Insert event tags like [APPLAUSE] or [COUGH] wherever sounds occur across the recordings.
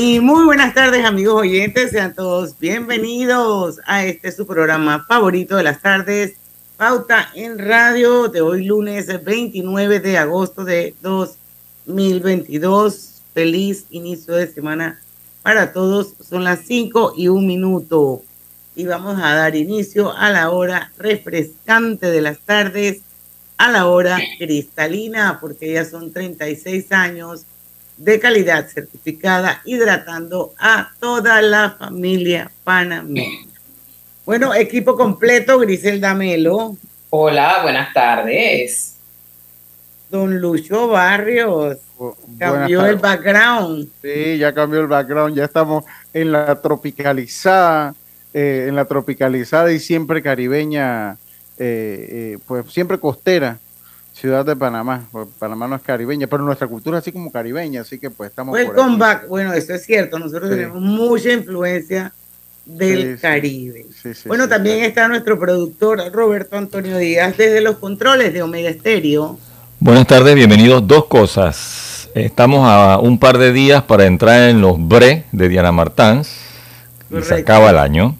Y muy buenas tardes amigos oyentes, sean todos bienvenidos a este su programa favorito de las tardes, Pauta en Radio, de hoy lunes 29 de agosto de 2022. Feliz inicio de semana para todos, son las 5 y un minuto y vamos a dar inicio a la hora refrescante de las tardes, a la hora cristalina, porque ya son 36 años de calidad certificada, hidratando a toda la familia panameña. Bueno, equipo completo, Griselda Melo. Hola, buenas tardes. Don Lucho Barrios. Cambió el background. Sí, ya cambió el background. Ya estamos en la tropicalizada, eh, en la tropicalizada y siempre caribeña, eh, eh, pues siempre costera ciudad de Panamá. Panamá no es caribeña, pero nuestra cultura es así como caribeña, así que pues estamos. Welcome back. Bueno, eso es cierto. Nosotros tenemos mucha influencia del Caribe. bueno, también está nuestro productor Roberto Antonio Díaz desde los controles de Omega Estéreo. Buenas tardes, bienvenidos. Dos cosas. Estamos a un par de días para entrar en los BRE de Diana Martans. Y se acaba el año.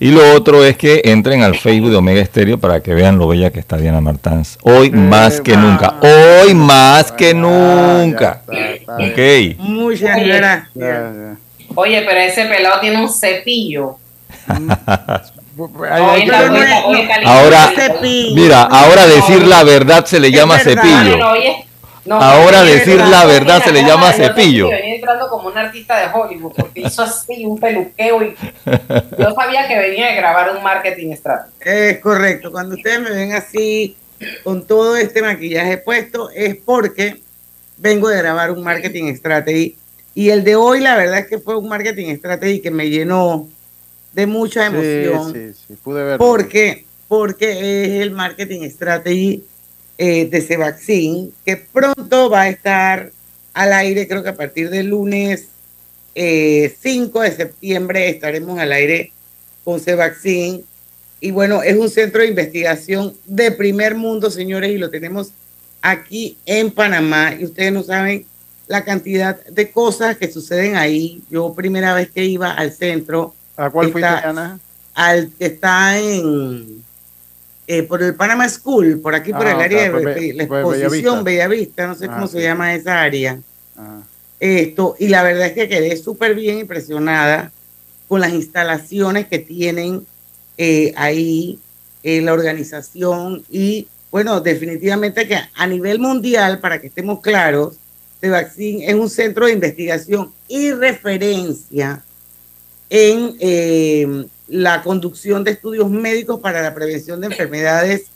Y lo otro es que entren al Facebook de Omega Estéreo para que vean lo bella que está Diana Martans. Hoy más que nunca. Hoy más que nunca. Ok. Muchas gracias. Oye, pero ese pelado tiene un cepillo. [LAUGHS] ahora, mira, ahora decir la verdad se le llama cepillo. Ahora decir la verdad se le llama cepillo. Venía entrando como un artista de Hollywood porque hizo así un peluqueo y [LAUGHS] yo sabía que venía de grabar un marketing estratégico. Es correcto. Cuando ustedes me ven así con todo este maquillaje puesto es porque vengo de grabar un marketing strategy y el de hoy la verdad es que fue un marketing strategy que me llenó de mucha emoción. Sí, sí, pude verlo. Porque porque es el marketing strategy eh, de Cevaccin, que pronto va a estar al aire, creo que a partir del lunes 5 eh, de septiembre estaremos al aire con Cevaccin. Y bueno, es un centro de investigación de primer mundo, señores, y lo tenemos aquí en Panamá. Y ustedes no saben la cantidad de cosas que suceden ahí. Yo primera vez que iba al centro. ¿A cuál fuiste, Ana? Al que está en eh, por el Panama School, por aquí por ah, el área de la exposición Bellavista. no sé cómo ah, se llama esa área. Ah. Esto, y la verdad es que quedé súper bien impresionada con las instalaciones que tienen eh, ahí en la organización y bueno, definitivamente que a nivel mundial, para que estemos claros, Vaccine es un centro de investigación y referencia en eh, la conducción de estudios médicos para la prevención de enfermedades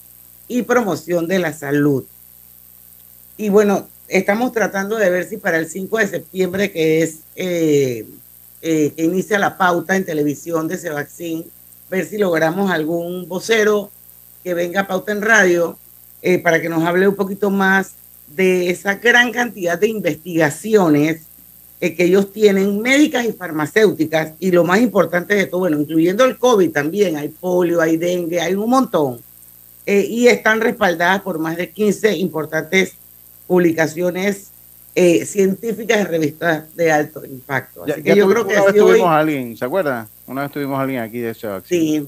y promoción de la salud. Y bueno, estamos tratando de ver si para el 5 de septiembre, que es eh, eh, que inicia la pauta en televisión de Cevaccin, ver si logramos algún vocero que venga a pauta en radio eh, para que nos hable un poquito más de esa gran cantidad de investigaciones eh, que ellos tienen médicas y farmacéuticas y lo más importante de todo, bueno, incluyendo el COVID también, hay polio, hay dengue, hay un montón, eh, y están respaldadas por más de 15 importantes publicaciones eh, científicas y revistas de alto impacto. Así que yo creo que una vez tuvimos a alguien, ¿se acuerda? Una vez tuvimos a alguien aquí de ese Sí.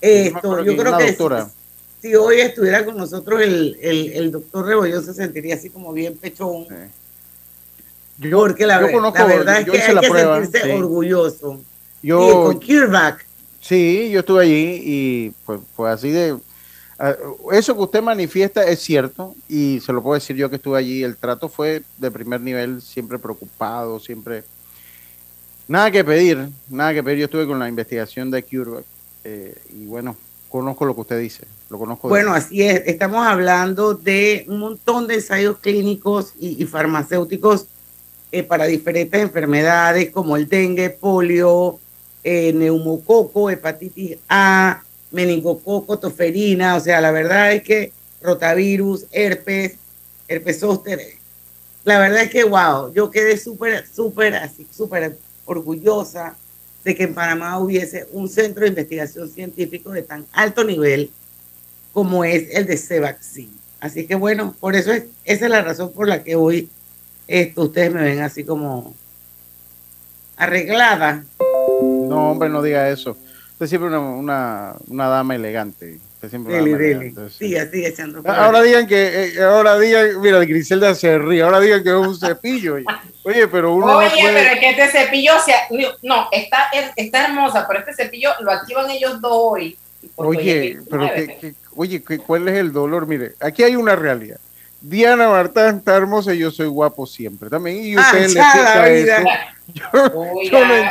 Esto, yo creo que si hoy estuviera con nosotros el, el, doctor Rebollón se sentiría así como bien pechón. Yo, Porque la, verdad es que hay que sentirse orgulloso. Yo, con CureVac. Sí, yo estuve allí y pues, pues así de... Ah, eso que usted manifiesta es cierto y se lo puedo decir yo que estuve allí. El trato fue de primer nivel, siempre preocupado, siempre... Nada que pedir, nada que pedir. Yo estuve con la investigación de CureVac eh, y bueno, conozco lo que usted dice. Lo conozco bueno, así es. Estamos hablando de un montón de ensayos clínicos y, farmacéuticos eh, para diferentes enfermedades como el dengue, polio, eh, neumococo, hepatitis A, meningococo, toferina. O sea, la verdad es que rotavirus, herpes, herpes zóster. La verdad es que, wow, yo quedé súper, súper, así, súper orgullosa de que en Panamá hubiese un centro de investigación científico de tan alto nivel como es el de Cevaxin. Así que bueno, por eso es, esa es la razón por la que hoy esto, ustedes me ven así como arreglada. No, hombre, no diga eso. Usted siempre una, una, una dama elegante. Usted siempre dele, dele. Siga, siga echando. Ahora digan que, eh, ahora digan, mira, Griselda se ríe, ahora digan que es un cepillo. Oye, pero uno. Oye, pero es que este cepillo, sea, no, está, está hermosa, pero este cepillo lo activan ellos dos hoy. Oye, pero que, oye, ¿cuál es el dolor? Mire, aquí hay una realidad. Diana Marta está hermosa y yo soy guapo siempre también. Y ustedes le eso.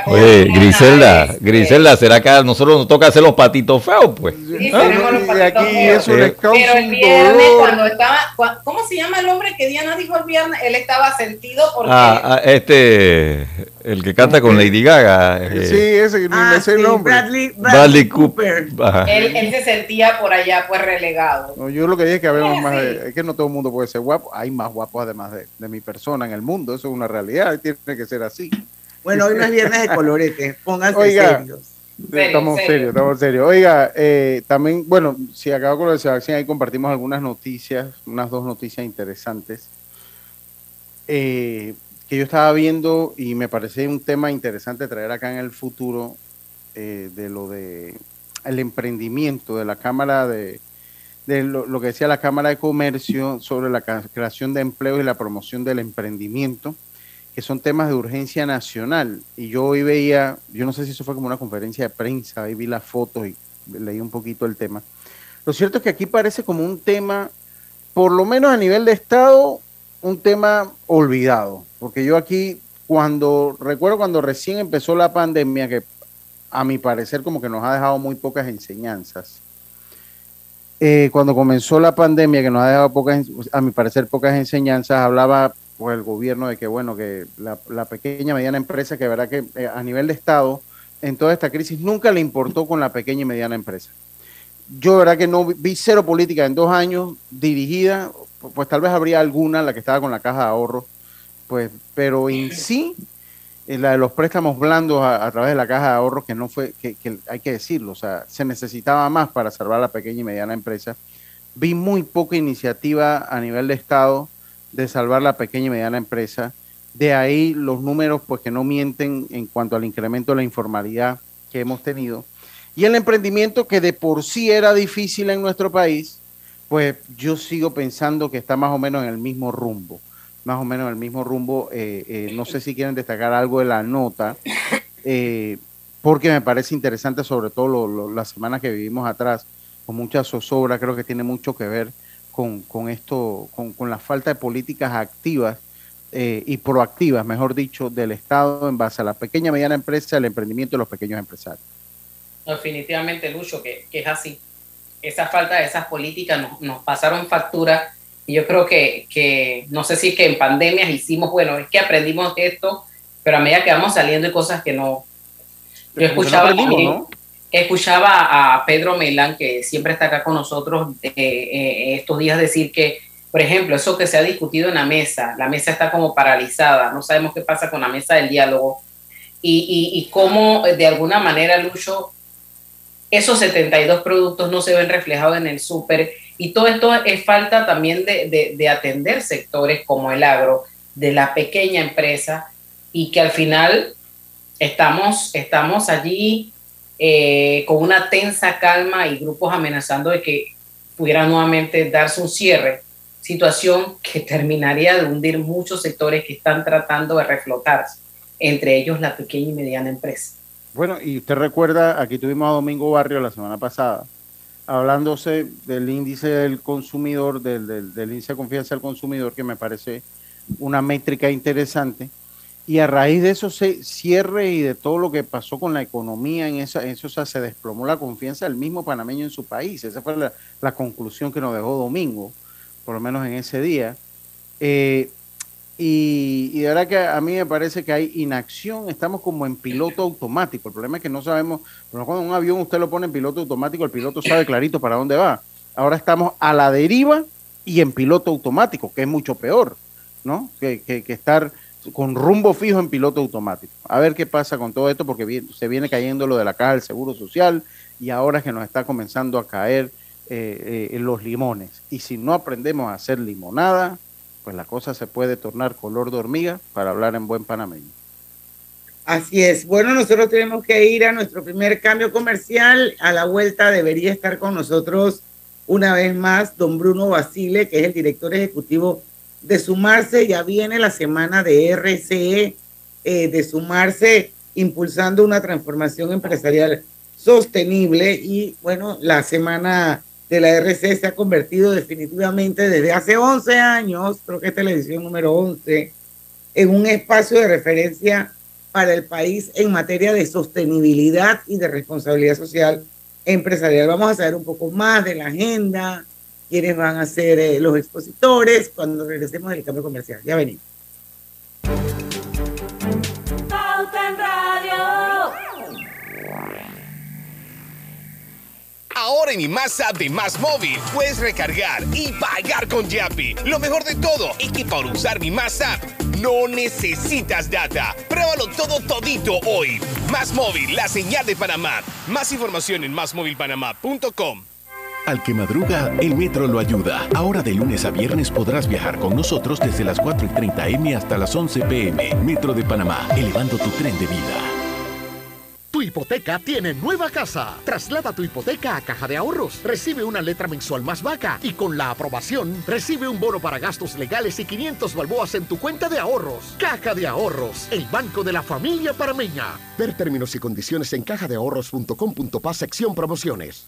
Oye, Griselda, Griselda, ¿será que a nosotros nos toca hacer los patitos feos, pues? Sí, ¿Ah? los aquí eso les causa Pero el viernes, cuando estaba, ¿cómo se llama el hombre que Diana dijo el viernes? Él estaba sentido porque... Ah, ah este, el que canta con Lady Gaga. Eh. Sí, ese, ah, ese nombre. Bradley, Bradley, Cooper. Él, él, se sentía por allá, pues relegado. No, yo lo que dije es que habemos más, es que no todo el mundo puede ser guapo, hay más guapos además de, de mi persona en el mundo, eso es una realidad, tiene que ser así. Bueno, hoy no es viernes de colorete, pónganse serios. Estamos serios, estamos serios. Oiga, eh, también, bueno, si acabo con lo de Sebastián, ahí compartimos algunas noticias, unas dos noticias interesantes. Eh, que yo estaba viendo y me parece un tema interesante traer acá en el futuro eh, de lo de el emprendimiento de la Cámara de, de lo, lo, que decía la Cámara de Comercio sobre la creación de empleo y la promoción del emprendimiento que son temas de urgencia nacional. Y yo hoy veía, yo no sé si eso fue como una conferencia de prensa, ahí vi las fotos y leí un poquito el tema. Lo cierto es que aquí parece como un tema, por lo menos a nivel de Estado, un tema olvidado. Porque yo aquí, cuando, recuerdo cuando recién empezó la pandemia, que a mi parecer como que nos ha dejado muy pocas enseñanzas. Eh, cuando comenzó la pandemia, que nos ha dejado pocas, a mi parecer pocas enseñanzas, hablaba por el gobierno de que, bueno, que la, la pequeña y mediana empresa, que verá que eh, a nivel de Estado, en toda esta crisis, nunca le importó con la pequeña y mediana empresa. Yo, verdad que no vi cero política en dos años dirigida, pues tal vez habría alguna, la que estaba con la caja de ahorro, pues, pero en sí, eh, la de los préstamos blandos a, través de la caja de ahorros, que no fue, que, que, hay que decirlo, o sea, se necesitaba más para salvar a la pequeña y mediana empresa. Vi muy poca iniciativa a nivel de Estado de salvar la pequeña y mediana empresa. De ahí los números pues que no mienten en cuanto al incremento de la informalidad que hemos tenido. Y el emprendimiento que de por sí era difícil en nuestro país, pues yo sigo pensando que está más o menos en el mismo rumbo. Más o menos en el mismo rumbo. Eh, eh, no sé si quieren destacar algo de la nota, eh, porque me parece interesante, sobre todo las semanas que vivimos atrás, con mucha zozobra, creo que tiene mucho que ver con, con esto, con, con, la falta de políticas activas eh, y proactivas, mejor dicho, del Estado en base a la pequeña y mediana empresa, el emprendimiento de los pequeños empresarios. Definitivamente, Lucho, que, que es así. Esa falta de esas políticas nos, nos pasaron factura y yo creo que, que, no sé si es que en pandemias hicimos, bueno, es que aprendimos esto, pero a medida que vamos saliendo hay cosas que no... Yo escuchaba ¿no? Escuchaba a Pedro Melán, que siempre está acá con nosotros eh, eh, estos días, decir que, por ejemplo, eso que se ha discutido en la mesa, la mesa está como paralizada, no sabemos qué pasa con la mesa del diálogo. Y, y, cómo de alguna manera, Lucho, esos 72 productos no se ven reflejados en el súper. Y todo esto es falta también de, de atender sectores como el agro, de la pequeña empresa y que al final estamos, estamos allí eh, con una tensa calma y grupos amenazando de que pudiera nuevamente darse un cierre, situación que terminaría de hundir muchos sectores que están tratando de reflotarse, entre ellos la pequeña y mediana empresa. Bueno, y usted recuerda, aquí tuvimos a Domingo Barrio la semana pasada, hablándose del índice del consumidor, del, del índice de confianza del consumidor, que me parece una métrica interesante y a raíz de eso se cierre y de todo lo que pasó con la economía en eso, eso se desplomó la confianza del mismo panameño en su país. Esa fue la, conclusión que nos dejó Domingo, por lo menos en ese día. Eh, y, y, de verdad que a mí me parece que hay inacción, estamos como en piloto automático. El problema es que no sabemos, cuando un avión usted lo pone en piloto automático, el piloto sabe clarito para dónde va. Ahora estamos a la deriva y en piloto automático, que es mucho peor, ¿no? Que, que, que estar con rumbo fijo en piloto automático. A ver qué pasa con todo esto, porque se viene cayendo lo de la caja del Seguro Social y ahora que nos está comenzando a caer eh, eh, los limones. Y si no aprendemos a hacer limonada, pues la cosa se puede tornar color de hormiga para hablar en buen panameño. Así es. Bueno, nosotros tenemos que ir a nuestro primer cambio comercial. A la vuelta debería estar con nosotros una vez más don Bruno Basile, que es el director ejecutivo sumarse, ya viene la semana de RCE, eh, de sumarse, impulsando una transformación empresarial sostenible y bueno, la semana de la RCE se ha convertido definitivamente desde hace 11 años, creo que es televisión número 11, en un espacio de referencia para el país en materia de sostenibilidad y de responsabilidad social empresarial. Vamos a saber un poco más de la agenda, quiénes van a ser eh, los expositores cuando regresemos del cambio comercial. Ya venimos. Ahora en mi Más App de Más Móvil puedes recargar y pagar con Yapi. Lo mejor de todo es que para usar mi Más App no necesitas data. Pruébalo todo todito hoy. Más Móvil, la señal de Panamá. Más información en másmóvilpanamá.com. Al que madruga, el metro lo ayuda. Ahora de lunes a viernes podrás viajar con nosotros desde las 4 y 30 M hasta las 11 PM. Metro de Panamá, elevando tu tren de vida. Tu hipoteca tiene nueva casa. Traslada tu hipoteca a Caja de Ahorros. Recibe una letra mensual más vaca y con la aprobación recibe un bono para gastos legales y 500 balboas en tu cuenta de ahorros. Caja de Ahorros, el banco de la familia parameña. Ver términos y condiciones en cajadeahorros.com.pa sección promociones.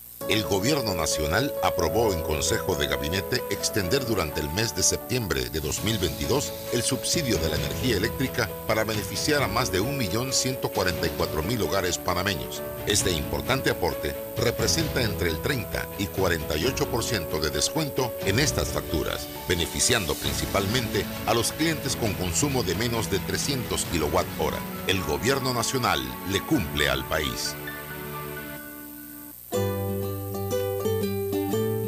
el Gobierno Nacional aprobó en Consejo de Gabinete extender durante el mes de septiembre de 2022 el subsidio de la energía eléctrica para beneficiar a más de 1.144.000 hogares panameños. Este importante aporte representa entre el 30 y 48% de descuento en estas facturas, beneficiando principalmente a los clientes con consumo de menos de 300 kWh. El Gobierno Nacional le cumple al país.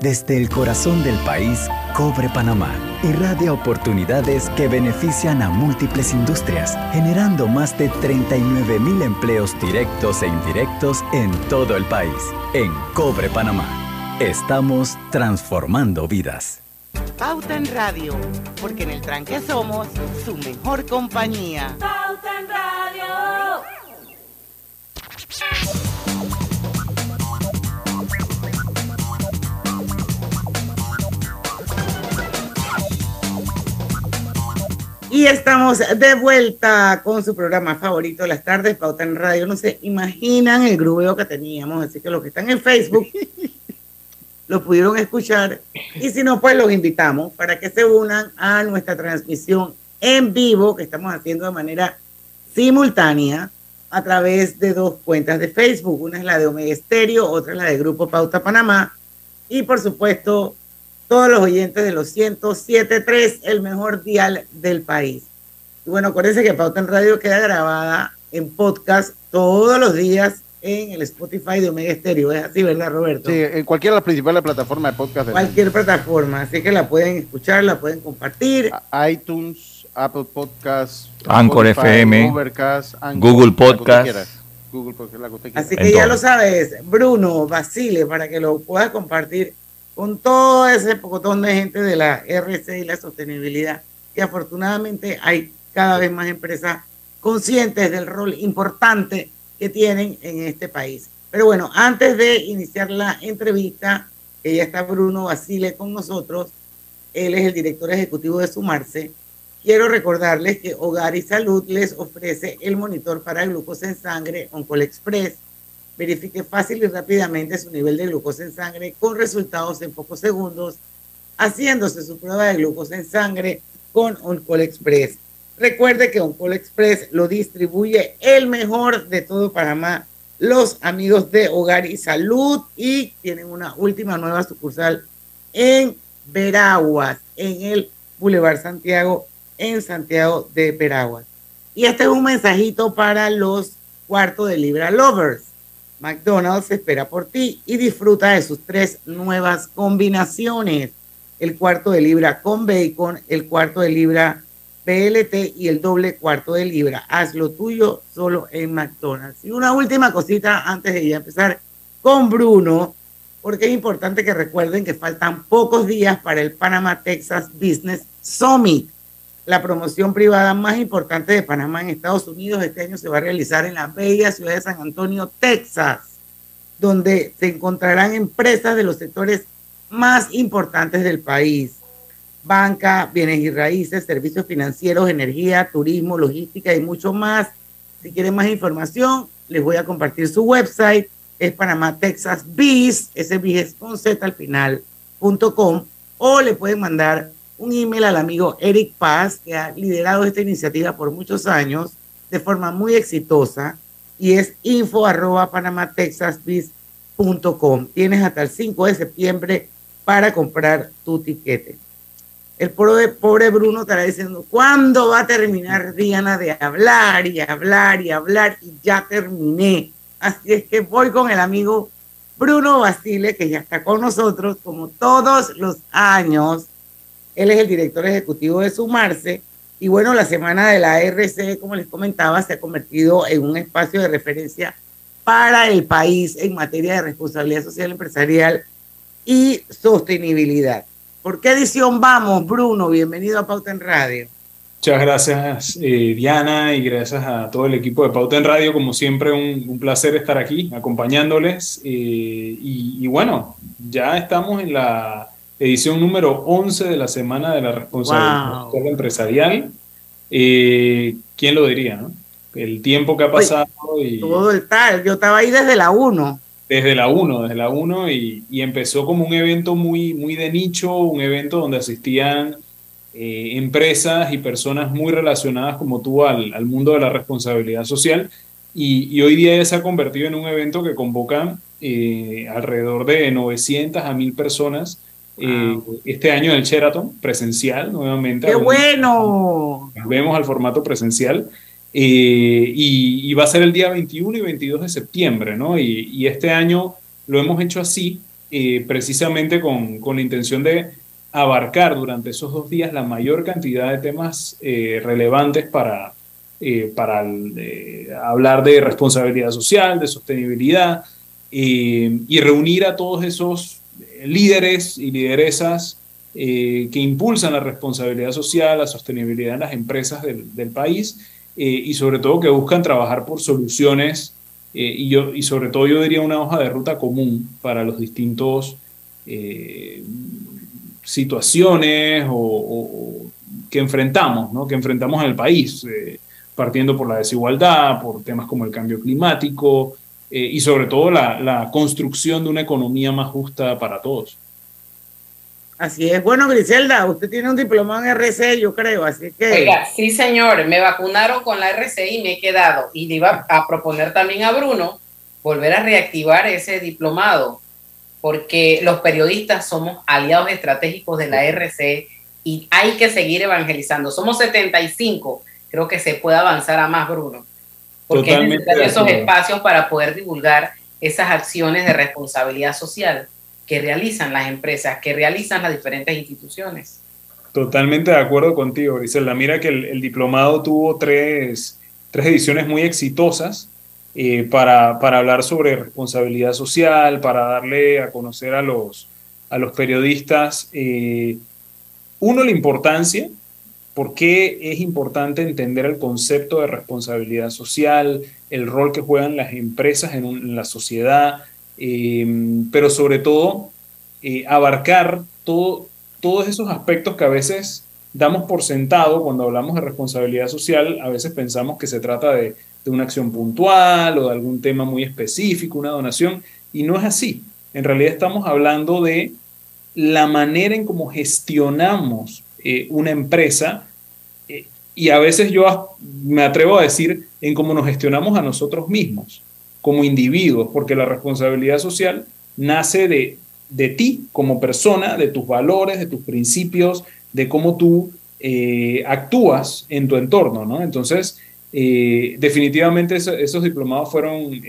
Desde el corazón del país, Cobre Panamá irradia oportunidades que benefician a múltiples industrias, generando más de 39 mil empleos directos e indirectos en todo el país. En Cobre Panamá, estamos transformando vidas. Pauta en Radio, porque en el tranque somos su mejor compañía. Pauta en Radio. Y estamos de vuelta con su programa favorito de las tardes, Pauta en Radio. No se imaginan el grubeo que teníamos, así que los que están en Facebook [LAUGHS] lo pudieron escuchar. Y si no, pues los invitamos para que se unan a nuestra transmisión en vivo que estamos haciendo de manera simultánea a través de dos cuentas de Facebook. Una es la de Omega Estéreo, otra es la de Grupo Pauta Panamá. Y por supuesto, todos los oyentes de los 107.3, el mejor dial del país. Y bueno, acuérdense que Pauta en Radio queda grabada en podcast todos los días en el Spotify de Omega Stereo. Es así, ¿verdad, Roberto? Sí, en cualquiera de las principales plataformas de podcast. Cualquier plataforma, así que la pueden escuchar, la pueden compartir. iTunes, Apple Podcasts, Anchor FM, Google Podcast. Google Podcast, Así que ya lo sabes, Bruno, Basile, para que lo puedas compartir con todo ese pocotón de gente de la RC y la sostenibilidad, que afortunadamente hay cada vez más empresas conscientes del rol importante que tienen en este país. Pero bueno, antes de iniciar la entrevista, que ya está Bruno Basile con nosotros, él es el director ejecutivo de Sumarse, quiero recordarles que Hogar y Salud les ofrece el monitor para glucosa en sangre Oncol Express verifique fácil y rápidamente su nivel de glucosa en sangre con resultados en pocos segundos, haciéndose su prueba de glucosa en sangre con Oncol Express. Recuerde que Oncol Express lo distribuye el mejor de todo Panamá, los amigos de Hogar y Salud, y tienen una última nueva sucursal en Veraguas, en el Boulevard Santiago, en Santiago de Veraguas. Y este es un mensajito para los cuartos de Libra Lovers. McDonald's espera por ti y disfruta de sus tres nuevas combinaciones. El cuarto de libra con bacon, el cuarto de libra PLT y el doble cuarto de libra. Haz lo tuyo solo en McDonald's. Y una última cosita antes de ya empezar con Bruno, porque es importante que recuerden que faltan pocos días para el Panama Texas Business Summit. La promoción privada más importante de Panamá en Estados Unidos este año se va a realizar en la bella ciudad de San Antonio, Texas, donde se encontrarán empresas de los sectores más importantes del país. Banca, bienes y raíces, servicios financieros, energía, turismo, logística y mucho más. Si quieren más información, les voy a compartir su website. Es Panamá Texas Biz, ese es con Z al final, punto com, o le pueden mandar un email al amigo Eric Paz, que ha liderado esta iniciativa por muchos años de forma muy exitosa, y es info arroba panamatexasbiz.com. Tienes hasta el 5 de septiembre para comprar tu tiquete. El pobre, pobre Bruno estará diciendo, ¿cuándo va a terminar Diana de hablar y hablar y hablar? Y ya terminé. Así es que voy con el amigo Bruno Basile, que ya está con nosotros como todos los años él es el director ejecutivo de Sumarse. Y bueno, la semana de la RC, como les comentaba, se ha convertido en un espacio de referencia para el país en materia de responsabilidad social empresarial y sostenibilidad. ¿Por qué edición vamos, Bruno? Bienvenido a Pauta en Radio. Muchas gracias, eh, Diana, y gracias a todo el equipo de Pauta en Radio. Como siempre, un, placer estar aquí acompañándoles. Eh, y, y, bueno, ya estamos en la edición número 11 de la Semana de la Responsabilidad Empresarial. Eh, ¿Quién lo diría? No? El tiempo que ha pasado. y, todo el tal, yo estaba ahí desde la 1. Desde la 1, desde la 1 y, y, empezó como un evento muy, muy de nicho, un evento donde asistían eh, empresas y personas muy relacionadas como tú al, al mundo de la responsabilidad social. Y, y, hoy día se ha convertido en un evento que convoca eh, alrededor de 900 a 1000 personas eh, este año en el Sheraton, presencial nuevamente. ¡Qué bueno! Vemos al formato presencial. eh, y, va a ser el día 21 y 22 de septiembre, ¿no? Y, este año lo hemos hecho así, eh, precisamente con, con, la intención de abarcar durante esos dos días la mayor cantidad de temas eh, relevantes para, para hablar de responsabilidad social, de sostenibilidad, y reunir a todos esos líderes y lideresas que impulsan la responsabilidad social, la sostenibilidad en las empresas del, país eh, y sobre todo que buscan trabajar por soluciones eh, y, yo, y sobre todo yo diría una hoja de ruta común para los distintos eh, situaciones o, que enfrentamos, ¿no? que enfrentamos en el país, partiendo por la desigualdad, por temas como el cambio climático y sobre todo la, la construcción de una economía más justa para todos. Así es. Bueno, Griselda, usted tiene un diploma en RCI, yo creo, así que... Oiga, sí, señor, me vacunaron con la RCI y me he quedado. Y le iba a proponer también a Bruno volver a reactivar ese diplomado, porque los periodistas somos aliados estratégicos de la RCI y hay que seguir evangelizando. Somos 75, creo que se puede avanzar a más, Bruno, porque hay esos espacios para poder divulgar esas acciones de responsabilidad social que realizan las empresas, que realizan las diferentes instituciones. Totalmente de acuerdo contigo, Griselda. Mira que el, diplomado tuvo tres, tres, ediciones muy exitosas eh, para, para, hablar sobre responsabilidad social, para darle a conocer a los, a los periodistas, eh, uno, la importancia, por qué es importante entender el concepto de responsabilidad social, el rol que juegan las empresas en, la sociedad, Em, pero sobre todo eh, abarcar todo, todos esos aspectos que a veces damos por sentado cuando hablamos de responsabilidad social, a veces pensamos que se trata de, de una acción puntual o de algún tema muy específico, una donación, y no es así. En realidad estamos hablando de la manera en cómo gestionamos eh, una empresa eh, y a veces yo me atrevo a decir en cómo nos gestionamos a nosotros mismos como individuos, porque la responsabilidad social nace de, de ti como persona, de tus valores, de tus principios, de cómo tú eh, actúas en tu entorno, ¿no? Entonces, eh, definitivamente esos diplomados fueron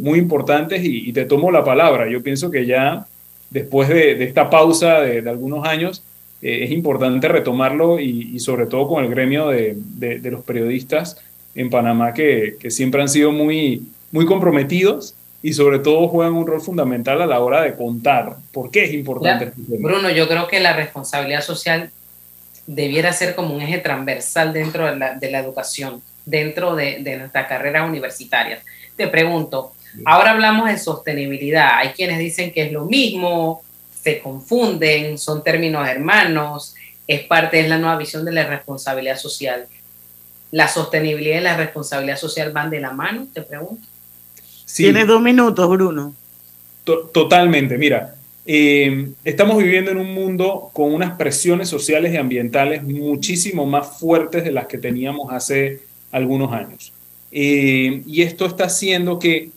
muy importantes y, te tomo la palabra. Yo pienso que ya después de, esta pausa de, algunos años, es importante retomarlo y, sobre todo con el gremio de, los periodistas en Panamá que, que siempre han sido muy, muy comprometidos y sobre todo juegan un rol fundamental a la hora de contar por qué es importante. Este Bruno, yo creo que la responsabilidad social debiera ser como un eje transversal dentro de la, de la educación, dentro de, de nuestras carreras universitarias. Te pregunto, ahora hablamos de sostenibilidad, hay quienes dicen que es lo mismo, se confunden, son términos hermanos, es parte de la nueva visión de la responsabilidad social. ¿La sostenibilidad y la responsabilidad social van de la mano? Te pregunto. Tienes dos minutos, Bruno. totalmente, mira, eh, estamos viviendo en un mundo con unas presiones sociales y ambientales muchísimo más fuertes de las que teníamos hace algunos años. Eh, y esto está haciendo que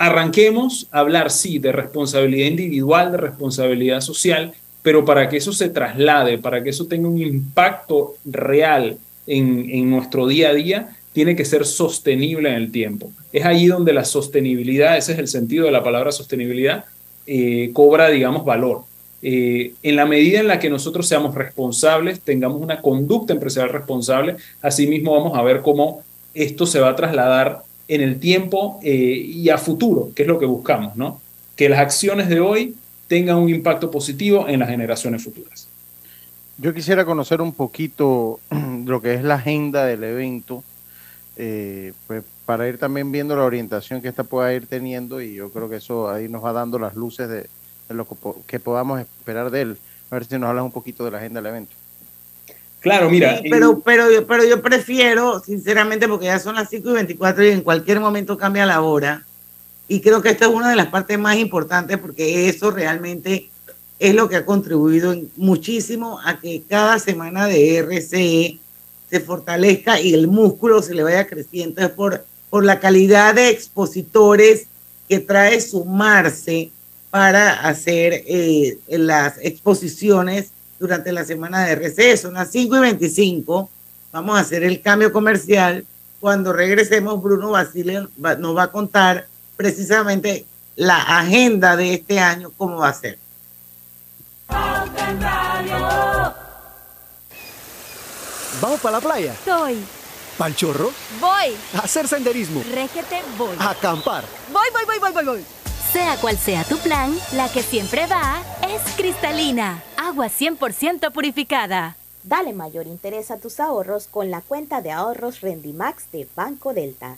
arranquemos a hablar, sí, de responsabilidad individual, de responsabilidad social, pero para que eso se traslade, para que eso tenga un impacto real en, en nuestro día a día, tiene que ser sostenible en el tiempo. Es allí donde la sostenibilidad, ese es el sentido de la palabra sostenibilidad, eh, cobra, digamos, valor. Eh, en la medida en la que nosotros seamos responsables, tengamos una conducta empresarial responsable, asimismo vamos a ver cómo esto se va a trasladar en el tiempo eh, y a futuro, que es lo que buscamos, ¿no? Que las acciones de hoy tengan un impacto positivo en las generaciones futuras. Yo quisiera conocer un poquito [CLEARS THROAT] lo que es la agenda del evento eh, pues para ir también viendo la orientación que esta pueda ir teniendo y yo creo que eso ahí nos va dando las luces de, lo que, podamos esperar de él. A ver si nos hablas un poquito de la agenda del evento. Claro, mira. pero, pero, pero yo prefiero, sinceramente, porque ya son las 5 y 24 y en cualquier momento cambia la hora. Y creo que esta es una de las partes más importantes porque eso realmente es lo que ha contribuido muchísimo a que cada semana de RCE se fortalezca y el músculo se le vaya creciendo. Es por, por la calidad de expositores que trae sumarse para hacer eh, las exposiciones durante la semana de receso. Son las 5 y 25 Vamos a hacer el cambio comercial. Cuando regresemos, Bruno Basile nos va a contar precisamente la agenda de este año, cómo va a ser. ¿Vamos para la playa? Soy. ¿Pal chorro? Voy. A hacer senderismo. Régete, voy. A acampar. Voy, voy, voy, voy, voy, voy. Sea cual sea tu plan, la que siempre va es cristalina. Agua 100% purificada. Dale mayor interés a tus ahorros con la cuenta de ahorros Rendimax de Banco Delta.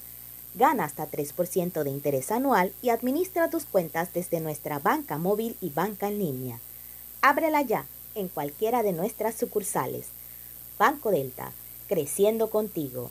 Gana hasta 3% de interés anual y administra tus cuentas desde nuestra banca móvil y banca en línea. Ábrela ya en cualquiera de nuestras sucursales. Banco Delta, creciendo contigo.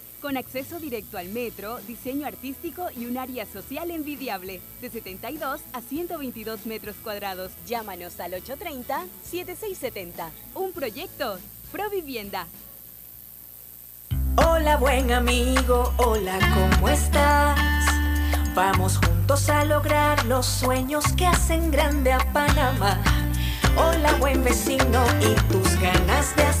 con acceso directo al metro, diseño artístico y un área social envidiable, de 72 a 122 metros cuadrados. Llámanos al 830-7670. Un proyecto, Provivienda. Hola buen amigo, hola, ¿cómo estás? Vamos juntos a lograr los sueños que hacen grande a Panamá. Hola buen vecino y tus ganas de hacer.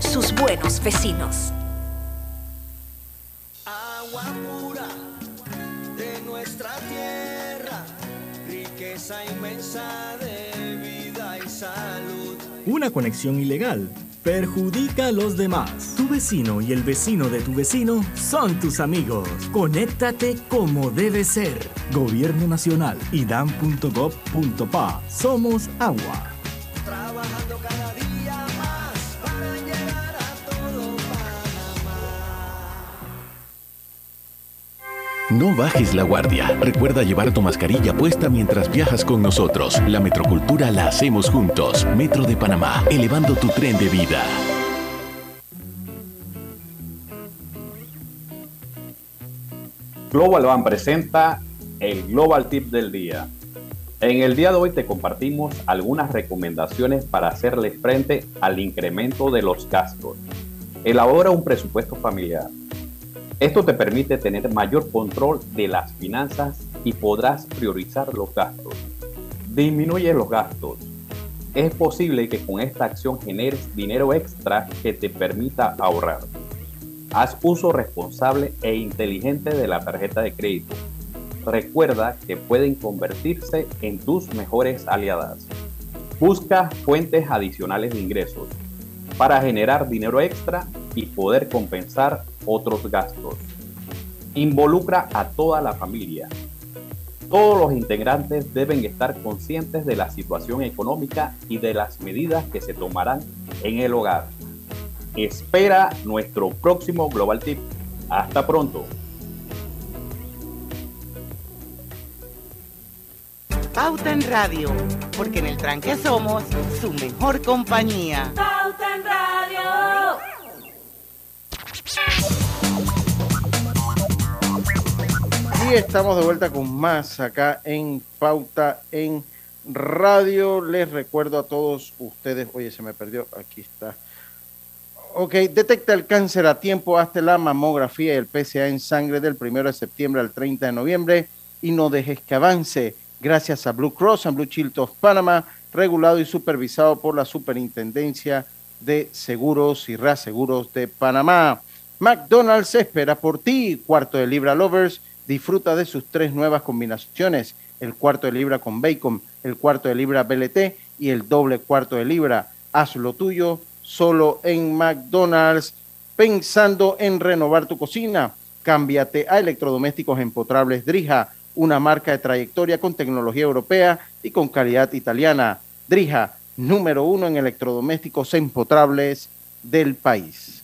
sus buenos vecinos. Agua pura de nuestra tierra, riqueza inmensa de vida y salud. Una conexión ilegal perjudica a los demás. Tu vecino y el vecino de tu vecino son tus amigos. Conéctate como debe ser. Gobierno Nacional, idam.gov.pa. Somos agua. Trabajando No bajes la guardia. Recuerda llevar tu mascarilla puesta mientras viajas con nosotros. La metrocultura la hacemos juntos. Metro de Panamá, elevando tu tren de vida. Global Van presenta el Global Tip del día. En el día de hoy te compartimos algunas recomendaciones para hacerle frente al incremento de los gastos. Elabora un presupuesto familiar. Esto te permite tener mayor control de las finanzas y podrás priorizar los gastos. Disminuye los gastos. Es posible que con esta acción generes dinero extra que te permita ahorrar. Haz uso responsable e inteligente de la tarjeta de crédito. Recuerda que pueden convertirse en tus mejores aliadas. Busca fuentes adicionales de ingresos para generar dinero extra y poder compensar otros gastos. Involucra a toda la familia. Todos los integrantes deben estar conscientes de la situación económica y de las medidas que se tomarán en el hogar. Espera nuestro próximo Global Tip. Hasta pronto. Pauta en Radio, porque en el tranque somos su mejor compañía. Pauta en Radio. Y estamos de vuelta con más acá en Pauta en Radio. Les recuerdo a todos ustedes, oye, se me perdió, aquí está. Ok, detecta el cáncer a tiempo, hasta la mamografía y el PSA en sangre del 1 de septiembre al 30 de noviembre y no dejes que avance. Gracias a Blue Cross and Blue Shield of Panama, regulado y supervisado por la Superintendencia de Seguros y Reaseguros de Panamá. McDonald's espera por ti, cuarto de libra lovers Disfruta de sus tres nuevas combinaciones, el cuarto de libra con bacon, el cuarto de libra BLT y el doble cuarto de libra. Haz lo tuyo solo en McDonald's. Pensando en renovar tu cocina, cámbiate a electrodomésticos empotrables Drija, una marca de trayectoria con tecnología europea y con calidad italiana. Drija, número uno en electrodomésticos empotrables del país.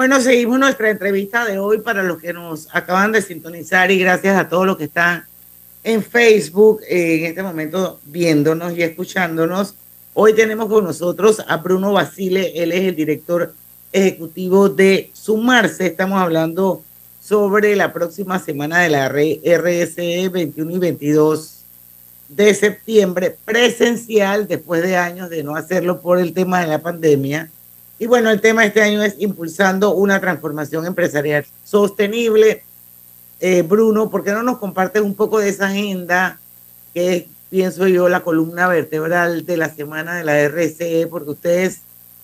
Bueno, seguimos nuestra entrevista de hoy para los que nos acaban de sintonizar y gracias a todos los que están en Facebook eh, en este momento viéndonos y escuchándonos. Hoy tenemos con nosotros a Bruno Basile, él es el director ejecutivo de Sumarse. Estamos hablando sobre la próxima semana de la RSE 21 y 22 de septiembre, presencial, después de años de no hacerlo por el tema de la pandemia. Y bueno, el tema este año es impulsando una transformación empresarial sostenible. Eh, Bruno, ¿por qué no nos compartes un poco de esa agenda que es, pienso yo, la columna vertebral de la semana de la RCE? Porque ustedes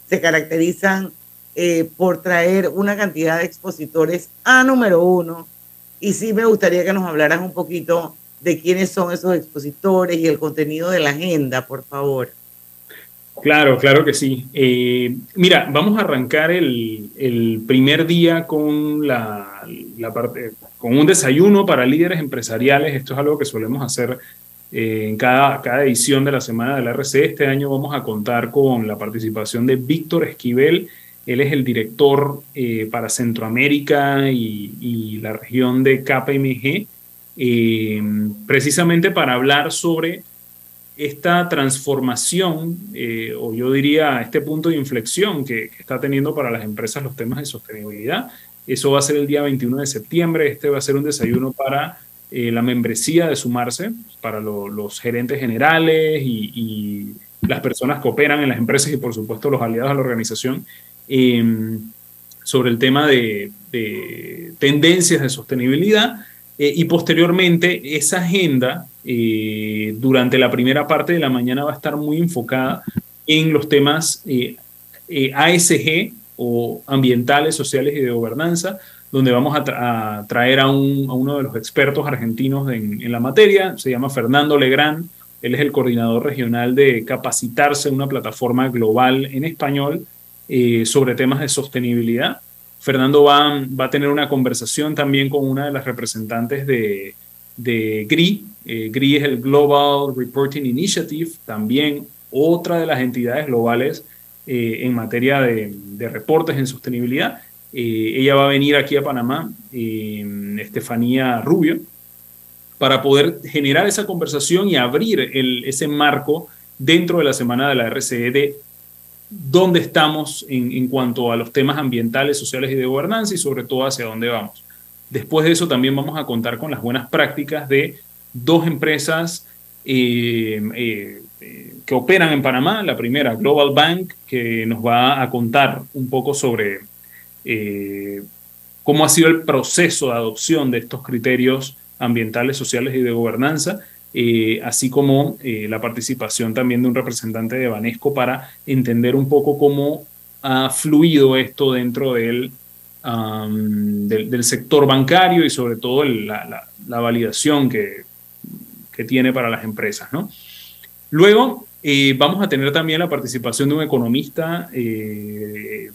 se caracterizan eh, por traer una cantidad de expositores a número uno. Y sí me gustaría que nos hablaras un poquito de quiénes son esos expositores y el contenido de la agenda, por favor. Claro, claro que sí. Eh, mira, vamos a arrancar el, primer día con la, parte, con un desayuno para líderes empresariales. Esto es algo que solemos hacer eh, en cada, cada edición de la semana de la RC. Este año vamos a contar con la participación de Víctor Esquivel. Él es el director eh, para Centroamérica y, y, la región de KPMG, precisamente para hablar sobre esta transformación, eh, o yo diría este punto de inflexión que, está teniendo para las empresas los temas de sostenibilidad. Eso va a ser el día 21 de septiembre. Este va a ser un desayuno para eh, la membresía de sumarse, para los gerentes generales y, las personas que operan en las empresas y por supuesto los aliados a la organización, em, sobre el tema de, de tendencias de sostenibilidad. Eh, y posteriormente esa agenda eh, durante la primera parte de la mañana va a estar muy enfocada en los temas eh, ASG o ambientales, sociales y de gobernanza, donde vamos a, traer a, uno de los expertos argentinos en, la materia, se llama Fernando Legrand, él es el coordinador regional de capacitarse en una plataforma global en español sobre temas de sostenibilidad. Fernando va, va, a tener una conversación también con una de las representantes de, de GRI. Eh, GRI es el Global Reporting Initiative, también otra de las entidades globales eh, en materia de, reportes en sostenibilidad. Eh, ella va a venir aquí a Panamá, Estefanía Rubio, para poder generar esa conversación y abrir el, ese marco dentro de la semana de la RCE de dónde estamos en, cuanto a los temas ambientales, sociales y de gobernanza y sobre todo hacia dónde vamos. Después de eso también vamos a contar con las buenas prácticas de dos empresas eh, eh, eh, que operan en Panamá. La primera, Global Bank, que nos va a contar un poco sobre cómo ha sido el proceso de adopción de estos criterios ambientales, sociales y de gobernanza. Así como la participación también de un representante de Banesco para entender un poco cómo ha fluido esto dentro del, del, sector bancario y sobre todo la, validación que, que, tiene para las empresas. ¿no? Luego eh, vamos a tener también la participación de un economista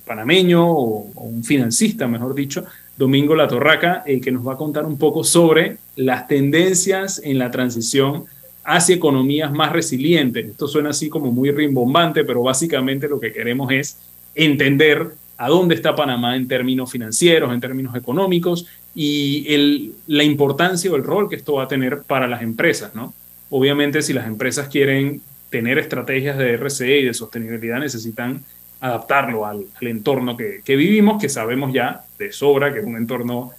panameño o, o, un financista, mejor dicho, Domingo La Torraca, eh, que nos va a contar un poco sobre las tendencias en la transición hacia economías más resilientes. Esto suena así como muy rimbombante, pero básicamente lo que queremos es entender a dónde está Panamá en términos financieros, en términos económicos y la importancia o el rol que esto va a tener para las empresas. ¿no? Obviamente, si las empresas quieren tener estrategias de RCE y de sostenibilidad, necesitan adaptarlo al, entorno que, vivimos, que sabemos ya de sobra que es un entorno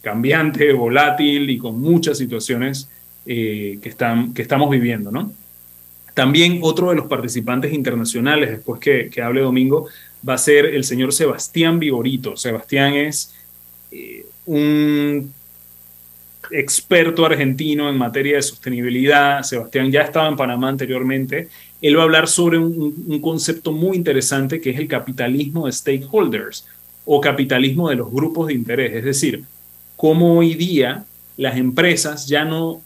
cambiante, [LAUGHS] volátil y con muchas situaciones que, están, que estamos viviendo, ¿no? También otro de los participantes internacionales, después que, que hable Domingo, va a ser el señor Sebastián Vigorito. Sebastián es eh, un experto argentino en materia de sostenibilidad. Sebastián ya estaba en Panamá anteriormente. Él va a hablar sobre un, concepto muy interesante que es el capitalismo de stakeholders o capitalismo de los grupos de interés. Es decir, cómo hoy día las empresas ya no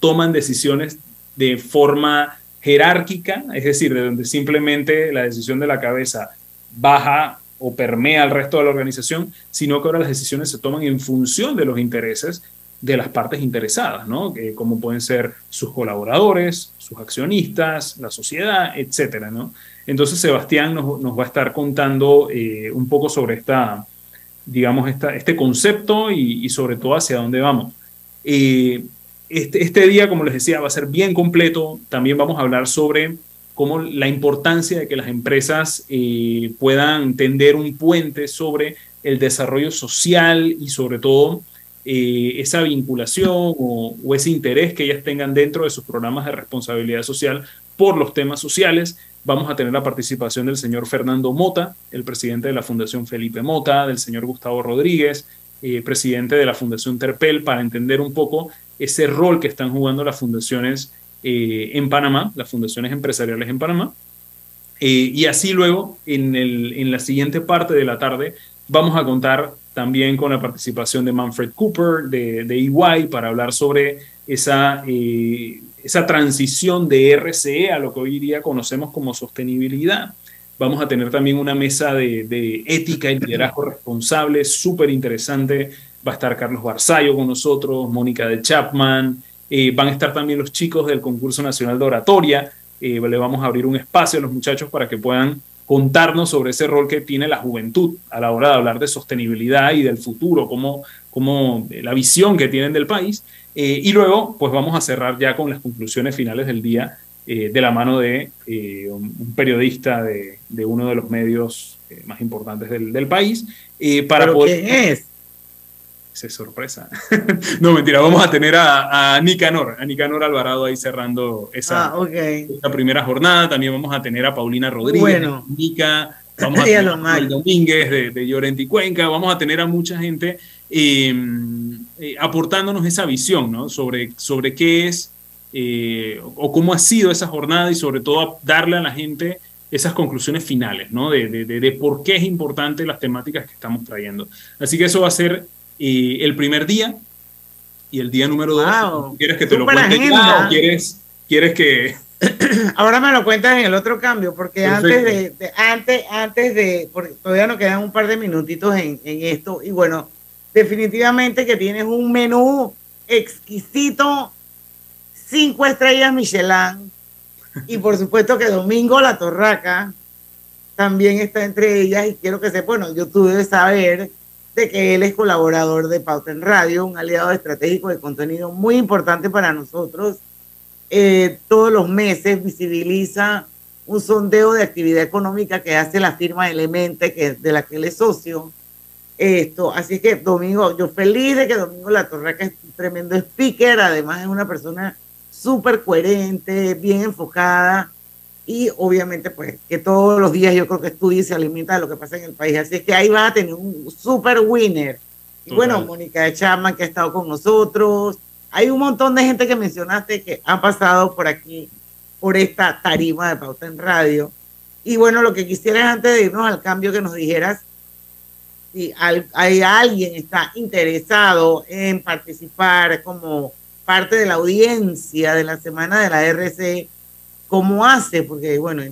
toman decisiones de forma jerárquica, es decir, de donde simplemente la decisión de la cabeza baja o permea al resto de la organización, sino que ahora las decisiones se toman en función de los intereses de las partes interesadas, ¿no? como pueden ser sus colaboradores, sus accionistas, la sociedad, etcétera, ¿no? Entonces Sebastián nos, va a estar contando eh, un poco sobre esta, digamos, esta, este concepto y, sobre todo hacia dónde vamos. Eh, este, este día, como les decía, va a ser bien completo. También vamos a hablar sobre como la importancia de que las empresas eh, puedan tender un puente sobre el desarrollo social y sobre todo eh, esa vinculación o, ese interés que ellas tengan dentro de sus programas de responsabilidad social por los temas sociales. Vamos a tener la participación del señor Fernando Mota, el presidente de la Fundación Felipe Mota, del señor Gustavo Rodríguez, eh, presidente de la Fundación Terpel, para entender un poco ese rol que están jugando las fundaciones eh, en Panamá, las fundaciones empresariales en Panamá. Eh, y así luego, en, el, en la siguiente parte de la tarde, vamos a contar también con la participación de Manfred Cooper, de, de EY, para hablar sobre esa, eh, esa transición de RCE a lo que hoy día conocemos como sostenibilidad. Vamos a tener también una mesa de, de ética y liderazgo responsable, súper interesante. Va a estar Carlos Barzallo con nosotros, Mónica de Chapman, eh, van a estar también los chicos del concurso nacional de oratoria. Eh, le vamos a abrir un espacio a los muchachos para que puedan contarnos sobre ese rol que tiene la juventud a la hora de hablar de sostenibilidad y del futuro, como, como eh, la visión que tienen del país. y luego, pues vamos a cerrar ya con las conclusiones finales del día de la mano de un periodista de, de, uno de los medios más importantes del, del país. para poder... ¿Quién es? Es sorpresa. [LAUGHS] no, mentira, vamos a tener a, a, Nicanor, a Nicanor Alvarado ahí cerrando esa, ah, okay. primera jornada. También vamos a tener a Paulina Rodríguez, bueno. Nica, vamos [LAUGHS] a tener a Domínguez de, de Llorenti Cuenca, vamos a tener a mucha gente eh, eh, aportándonos esa visión ¿no? sobre, sobre qué es eh, o cómo ha sido esa jornada y sobre todo darle a la gente esas conclusiones finales, ¿no? De, de, de, por qué es importante las temáticas que estamos trayendo. Así que eso va a ser y el primer día y el día número dos. ¿Quieres que te lo cuente ya o quieres, quieres que.? [CLEARS THROAT] Ahora me lo cuentas en el otro cambio, porque antes de, antes, antes de, porque todavía nos quedan un par de minutitos en, en esto, y bueno, definitivamente que tienes un menú exquisito, cinco estrellas Michelin, y por supuesto que Domingo La Torraca también está entre ellas, y quiero que sepa, bueno, yo tuve saber de que él es colaborador de Pauta en Radio, un aliado estratégico de contenido muy importante para nosotros. Eh, todos los meses visibiliza un sondeo de actividad económica que hace la firma Elemente, que de la que él es socio. Esto, así que Domingo, yo feliz de que Domingo La Torraca es un tremendo speaker, además es una persona súper coherente, bien enfocada y obviamente pues que todos los días yo creo que estudia y se alimenta de lo que pasa en el país. Así es que ahí vas a tener un super winner. Y bueno, Mónica de Chapman que ha estado con nosotros. Hay un montón de gente que mencionaste que ha pasado por aquí, por esta tarima de Pauta en Radio. Y bueno, lo que quisiera antes de irnos al cambio que nos dijeras si hay alguien está interesado en participar como parte de la audiencia de la semana de la RC cómo hace, porque bueno,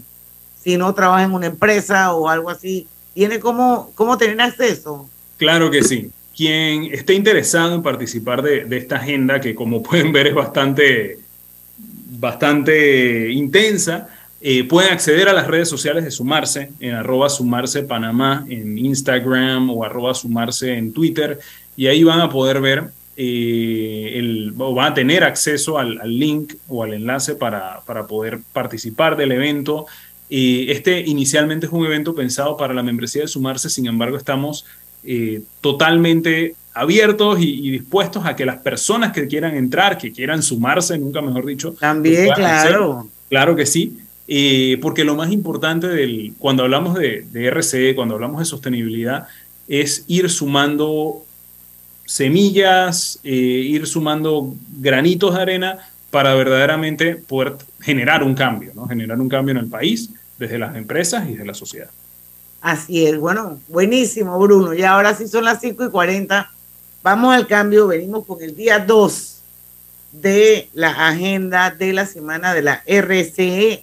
si no trabaja en una empresa o algo así, ¿tiene cómo, cómo tener acceso? Claro que sí. Quien esté interesado en participar de, esta agenda, que como [LAUGHS] pueden ver es bastante, bastante intensa, eh, pueden acceder a las redes sociales de Sumarse, en arroba Sumarse en Instagram o arroba Sumarse en Twitter, y ahí van a poder ver eh, el, va a tener acceso al, link o al enlace para, para poder participar del evento. Eh, este inicialmente es un evento pensado para la membresía de sumarse, sin embargo estamos eh, totalmente abiertos y, dispuestos a que las personas que quieran entrar, que quieran sumarse, nunca mejor dicho. También, claro. Claro que sí. Eh, porque lo más importante del, cuando hablamos de, de RCE, cuando hablamos de sostenibilidad, es ir sumando semillas, eh, ir sumando granitos de arena para verdaderamente poder generar un cambio, ¿no? generar un cambio en el país, desde las empresas y desde la sociedad. Así es, bueno, buenísimo Bruno. Y ahora sí son las 5 y 40. Vamos al cambio, venimos con el día 2 de la agenda de la semana de la RCE.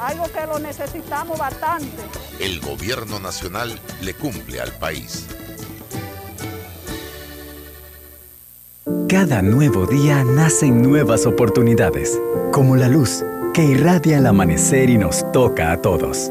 algo que lo necesitamos bastante. El gobierno nacional le cumple al país. Cada nuevo día nacen nuevas oportunidades, como la luz que irradia el amanecer y nos toca a todos.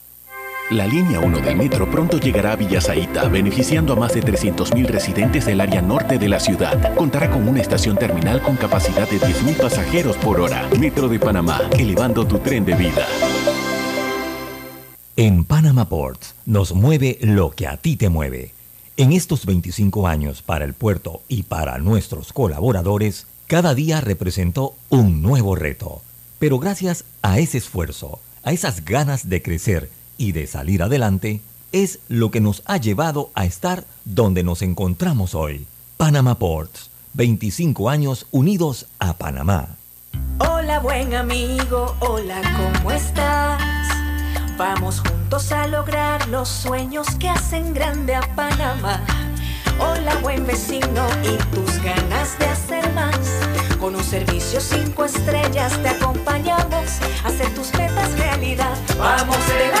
La línea 1 del metro pronto llegará a Villasaita, beneficiando a más de 300.000 residentes del área norte de la ciudad. Contará con una estación terminal con capacidad de 10.000 pasajeros por hora. Metro de Panamá, elevando tu tren de vida. En Panama Ports nos mueve lo que a ti te mueve. En estos 25 años para el puerto y para nuestros colaboradores, cada día representó un nuevo reto. Pero gracias a ese esfuerzo, a esas ganas de crecer, y de salir adelante es lo que nos ha llevado a estar donde nos encontramos hoy. Panama Ports, 25 años unidos a Panamá. Hola buen amigo, hola, ¿cómo estás? Vamos juntos a lograr los sueños que hacen grande a Panamá. Hola buen vecino y tus ganas de hacer más. Con un servicio cinco estrellas te acompañamos a hacer tus metas realidad. Vamos de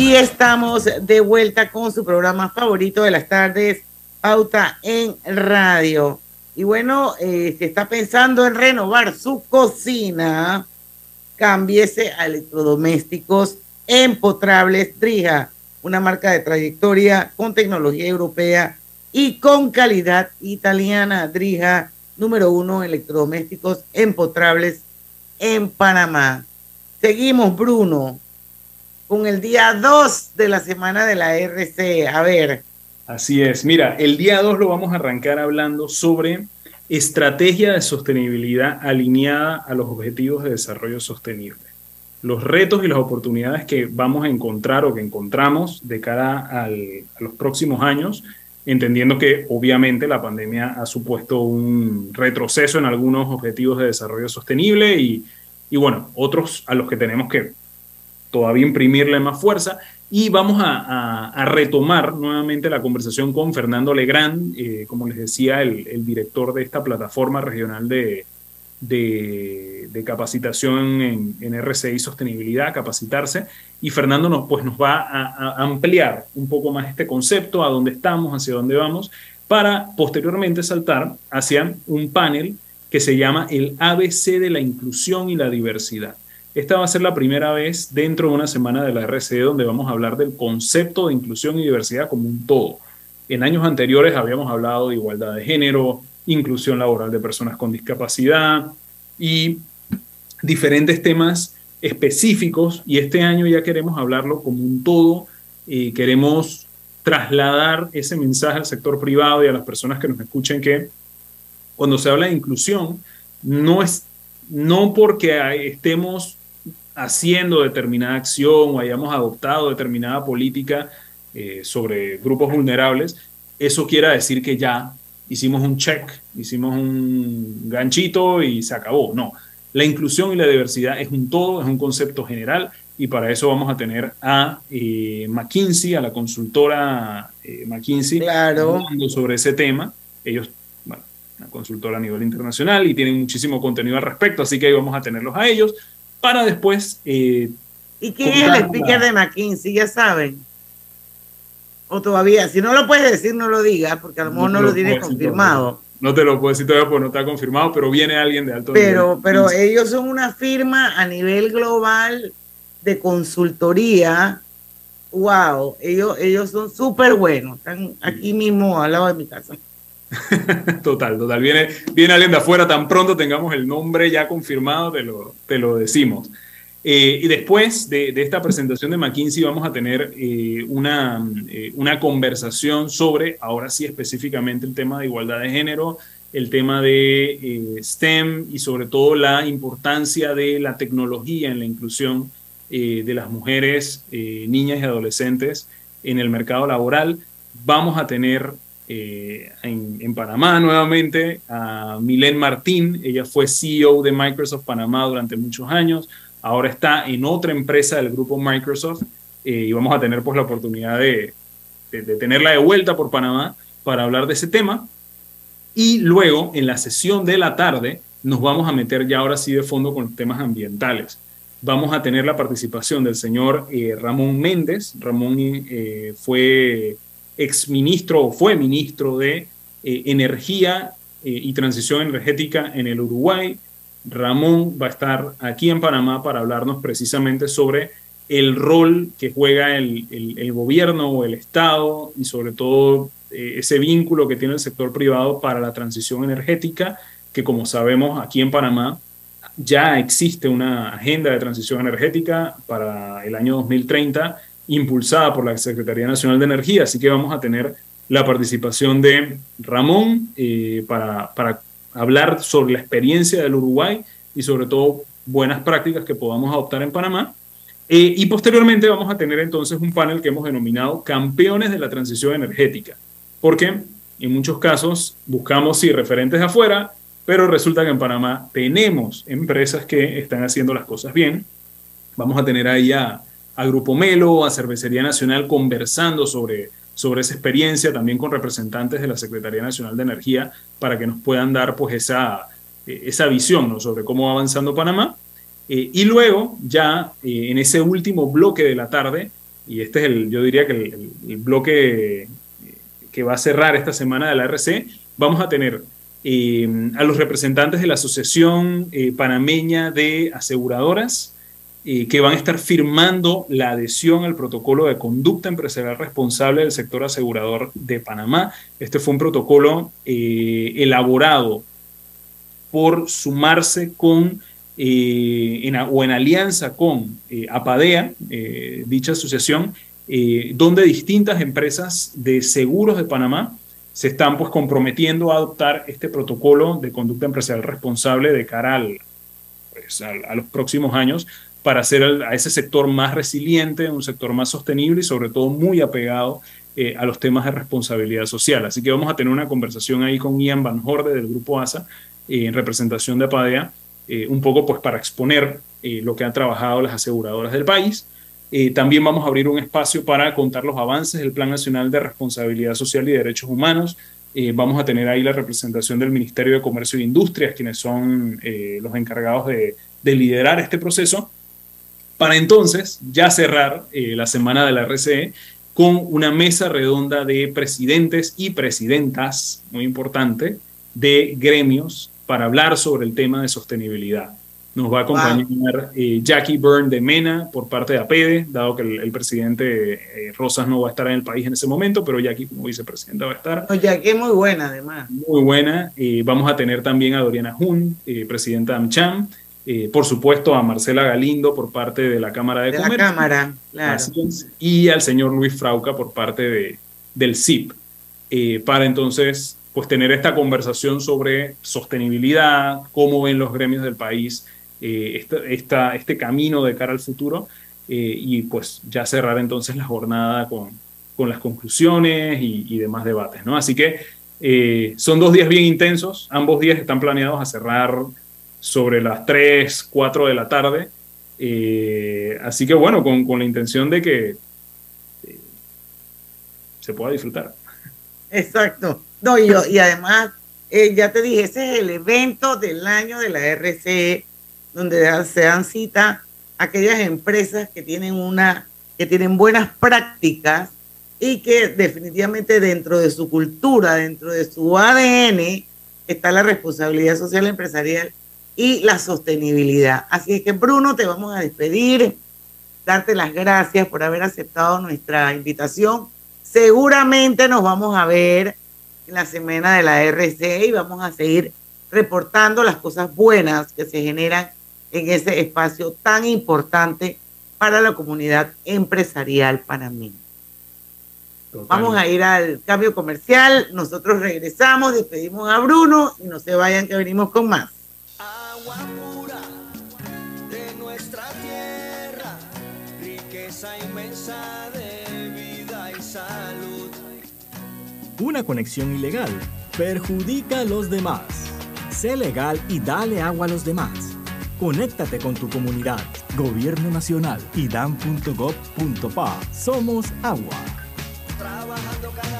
Y estamos de vuelta con su programa favorito de las tardes, Pauta en Radio. Y bueno, eh, si está pensando en renovar su cocina, cámbiese a electrodomésticos empotrables Drija, una marca de trayectoria con tecnología europea y con calidad italiana. Drija, número uno, electrodomésticos empotrables en Panamá. Seguimos, Bruno, con el día 2 de la semana de la RC. A ver. Así es. Mira, el día 2 lo vamos a arrancar hablando sobre estrategia de sostenibilidad alineada a los objetivos de desarrollo sostenible. Los retos y las oportunidades que vamos a encontrar o que encontramos de cara a los próximos años, entendiendo que obviamente la pandemia ha supuesto un retroceso en algunos objetivos de desarrollo sostenible y, y bueno, otros a los que tenemos que todavía imprimirle más fuerza. Y vamos a, retomar nuevamente la conversación con Fernando Legrand, eh, como les decía, el, director de esta plataforma regional de, capacitación en, en, RCI Sostenibilidad, capacitarse. Y Fernando nos, pues, nos va a, ampliar un poco más este concepto, a dónde estamos, hacia dónde vamos, para posteriormente saltar hacia un panel que se llama el ABC de la inclusión y la diversidad. Esta va a ser la primera vez dentro de una semana de la RCE donde vamos a hablar del concepto de inclusión y diversidad como un todo. En años anteriores habíamos hablado de igualdad de género, inclusión laboral de personas con discapacidad y diferentes temas específicos y este año ya queremos hablarlo como un todo, y queremos trasladar ese mensaje al sector privado y a las personas que nos escuchen que cuando se habla de inclusión no es no porque estemos haciendo determinada acción o hayamos adoptado determinada política eh, sobre grupos vulnerables, eso quiera decir que ya hicimos un check, hicimos un ganchito y se acabó. No, la inclusión y la diversidad es un todo, es un concepto general y para eso vamos a tener a eh, McKinsey, a la consultora eh, McKinsey, claro. sobre ese tema. Ellos, bueno, una consultora a nivel internacional y tienen muchísimo contenido al respecto, así que ahí vamos a tenerlos a ellos para después... Eh, ¿Y quién es el speaker de McKinsey? Ya saben. O todavía, si no lo puedes decir, no lo digas, porque a lo mejor no, lo tienes confirmado. No te lo puedo decir todavía porque no está confirmado, pero viene alguien de alto pero, nivel. Pero ellos son una firma a nivel global de consultoría. Wow, ellos, ellos son súper buenos. Están aquí mismo al lado de mi casa. [LAUGHS] total, total. Viene, viene alguien de afuera, tan pronto tengamos el nombre ya confirmado, te lo, te lo decimos. Eh, y después de, esta presentación de McKinsey vamos a tener eh, una, eh, una conversación sobre, ahora sí específicamente, el tema de igualdad de género, el tema de STEM y sobre todo la importancia de la tecnología en la inclusión de las mujeres, niñas y adolescentes en el mercado laboral. Vamos a tener eh, en, Panamá nuevamente, a Milen Martín, ella fue CEO de Microsoft Panamá durante muchos años, ahora está en otra empresa del grupo Microsoft eh, y vamos a tener pues la oportunidad de, de, tenerla de vuelta por Panamá para hablar de ese tema. Y luego, en la sesión de la tarde, nos vamos a meter ya ahora sí de fondo con temas ambientales. Vamos a tener la participación del señor eh, Ramón Méndez. Ramón fue exministro o fue ministro de eh, Energía eh, y Transición Energética en el Uruguay. Ramón va a estar aquí en Panamá para hablarnos precisamente sobre el rol que juega el, gobierno o el Estado y sobre todo eh, ese vínculo que tiene el sector privado para la transición energética, que como sabemos aquí en Panamá ya existe una agenda de transición energética para el año 2030 impulsada por la Secretaría Nacional de Energía, así que vamos a tener la participación de Ramón eh, para, hablar sobre la experiencia del Uruguay y sobre todo buenas prácticas que podamos adoptar en Panamá. Eh, y posteriormente vamos a tener entonces un panel que hemos denominado Campeones de la Transición Energética, porque en muchos casos buscamos, sí, referentes afuera, pero resulta que en Panamá tenemos empresas que están haciendo las cosas bien. Vamos a tener ahí a a Grupo Melo, a Cervecería Nacional, conversando sobre, sobre esa experiencia, también con representantes de la Secretaría Nacional de Energía, para que nos puedan dar pues esa, eh, esa visión ¿no? sobre cómo va avanzando Panamá. Eh, y luego, ya eh, en ese último bloque de la tarde, y este es el, yo diría que el, bloque que va a cerrar esta semana de la RC, vamos a tener a los representantes de la Asociación Panameña de Aseguradoras, eh, que van a estar firmando la adhesión al protocolo de conducta empresarial responsable del sector asegurador de Panamá. Este fue un protocolo elaborado por sumarse con o en alianza con APADEA, dicha asociación, donde distintas empresas de seguros de Panamá se están pues comprometiendo a adoptar este protocolo de conducta empresarial responsable de cara al, pues, a, los próximos años para hacer a ese sector más resiliente, un sector más sostenible y sobre todo muy apegado eh, a los temas de responsabilidad social. Así que vamos a tener una conversación ahí con Ian Van Horde del grupo ASA eh, en representación de APADEA, eh, un poco pues para exponer lo que han trabajado las aseguradoras del país también vamos a abrir un espacio para contar los avances del Plan Nacional de Responsabilidad Social y Derechos Humanos. Vamos a tener ahí la representación del Ministerio de Comercio e Industrias, quienes son los encargados de, liderar este proceso, para entonces ya cerrar la semana de la RCE con una mesa redonda de presidentes y presidentas, muy importante, de gremios para hablar sobre el tema de sostenibilidad. Nos va a acompañar eh, Jackie Byrne de Mena por parte de APEDE, dado que el, presidente eh, Rosas no va a estar en el país en ese momento, pero Jackie como vicepresidenta va a estar. No, Jackie es muy buena además. Muy buena. Eh, vamos a tener también a Doriana Jun, presidenta de AmCham. Por supuesto a Marcela Galindo por parte de la Cámara de, de La Cámara, claro. y al señor Luis Frauca por parte de, del CIP. para entonces pues tener esta conversación sobre sostenibilidad, cómo ven los gremios del país eh, este camino de cara al futuro eh, y pues ya cerrar entonces la jornada con, con las conclusiones y, demás debates, ¿no? Así que eh, son dos días bien intensos, ambos días están planeados a cerrar sobre las 3, 4 de la tarde, así que bueno, con, con la intención de que se pueda disfrutar. Exacto. No, y, y además, ya te dije, ese es el evento del año de la RCE donde se dan cita aquellas empresas que tienen una que tienen buenas prácticas y que definitivamente dentro de su cultura, dentro de su ADN, está la responsabilidad social empresarial y la sostenibilidad. Así es que Bruno, te vamos a despedir, darte las gracias por haber aceptado nuestra invitación. Seguramente nos vamos a ver en la semana de la RC y vamos a seguir reportando las cosas buenas que se generan en ese espacio tan importante para la comunidad empresarial panameña. Vamos a ir al cambio comercial, nosotros regresamos, despedimos a Bruno y no se vayan que venimos con más. Agua pura de nuestra tierra, riqueza inmensa de vida y salud. Una conexión ilegal perjudica a los demás. Sé legal y dale agua a los demás. Conéctate con tu comunidad. Gobierno Nacional y dan.gov.pa. Somos agua. Trabajando cada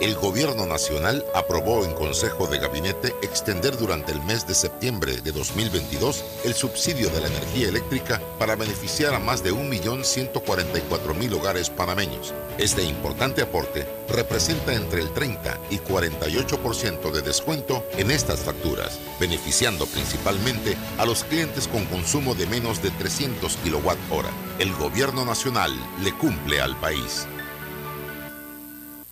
El Gobierno Nacional aprobó en Consejo de Gabinete extender durante el mes de septiembre de 2022 el subsidio de la energía eléctrica para beneficiar a más de 1.144.000 hogares panameños. Este importante aporte representa entre el 30 y 48% de descuento en estas facturas, beneficiando principalmente a los clientes con consumo de menos de 300 kWh. El Gobierno Nacional le cumple al país.